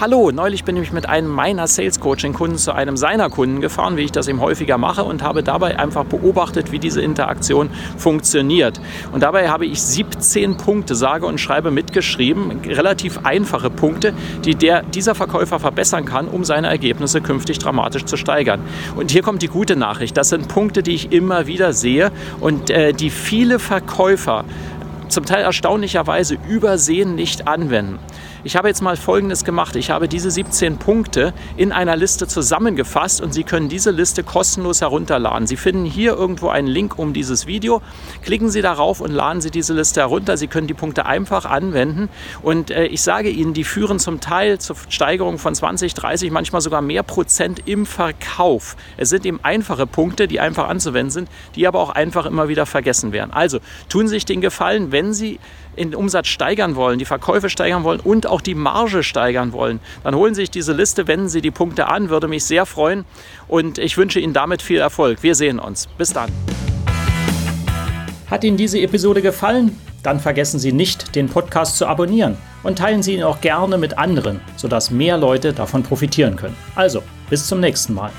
Hallo, neulich bin ich mit einem meiner Sales Coaching Kunden zu einem seiner Kunden gefahren, wie ich das eben häufiger mache und habe dabei einfach beobachtet, wie diese Interaktion funktioniert. Und dabei habe ich 17 Punkte, sage und schreibe mitgeschrieben, relativ einfache Punkte, die der, dieser Verkäufer verbessern kann, um seine Ergebnisse künftig dramatisch zu steigern. Und hier kommt die gute Nachricht. Das sind Punkte, die ich immer wieder sehe und äh, die viele Verkäufer zum Teil erstaunlicherweise übersehen nicht anwenden. Ich habe jetzt mal Folgendes gemacht. Ich habe diese 17 Punkte in einer Liste zusammengefasst und Sie können diese Liste kostenlos herunterladen. Sie finden hier irgendwo einen Link um dieses Video. Klicken Sie darauf und laden Sie diese Liste herunter. Sie können die Punkte einfach anwenden und äh, ich sage Ihnen, die führen zum Teil zur Steigerung von 20, 30, manchmal sogar mehr Prozent im Verkauf. Es sind eben einfache Punkte, die einfach anzuwenden sind, die aber auch einfach immer wieder vergessen werden. Also tun Sie sich den Gefallen, wenn Sie den Umsatz steigern wollen, die Verkäufe steigern wollen und auch die Marge steigern wollen, dann holen Sie sich diese Liste, wenden Sie die Punkte an, würde mich sehr freuen und ich wünsche Ihnen damit viel Erfolg. Wir sehen uns. Bis dann. Hat Ihnen diese Episode gefallen? Dann vergessen Sie nicht, den Podcast zu abonnieren und teilen Sie ihn auch gerne mit anderen, sodass mehr Leute davon profitieren können. Also, bis zum nächsten Mal.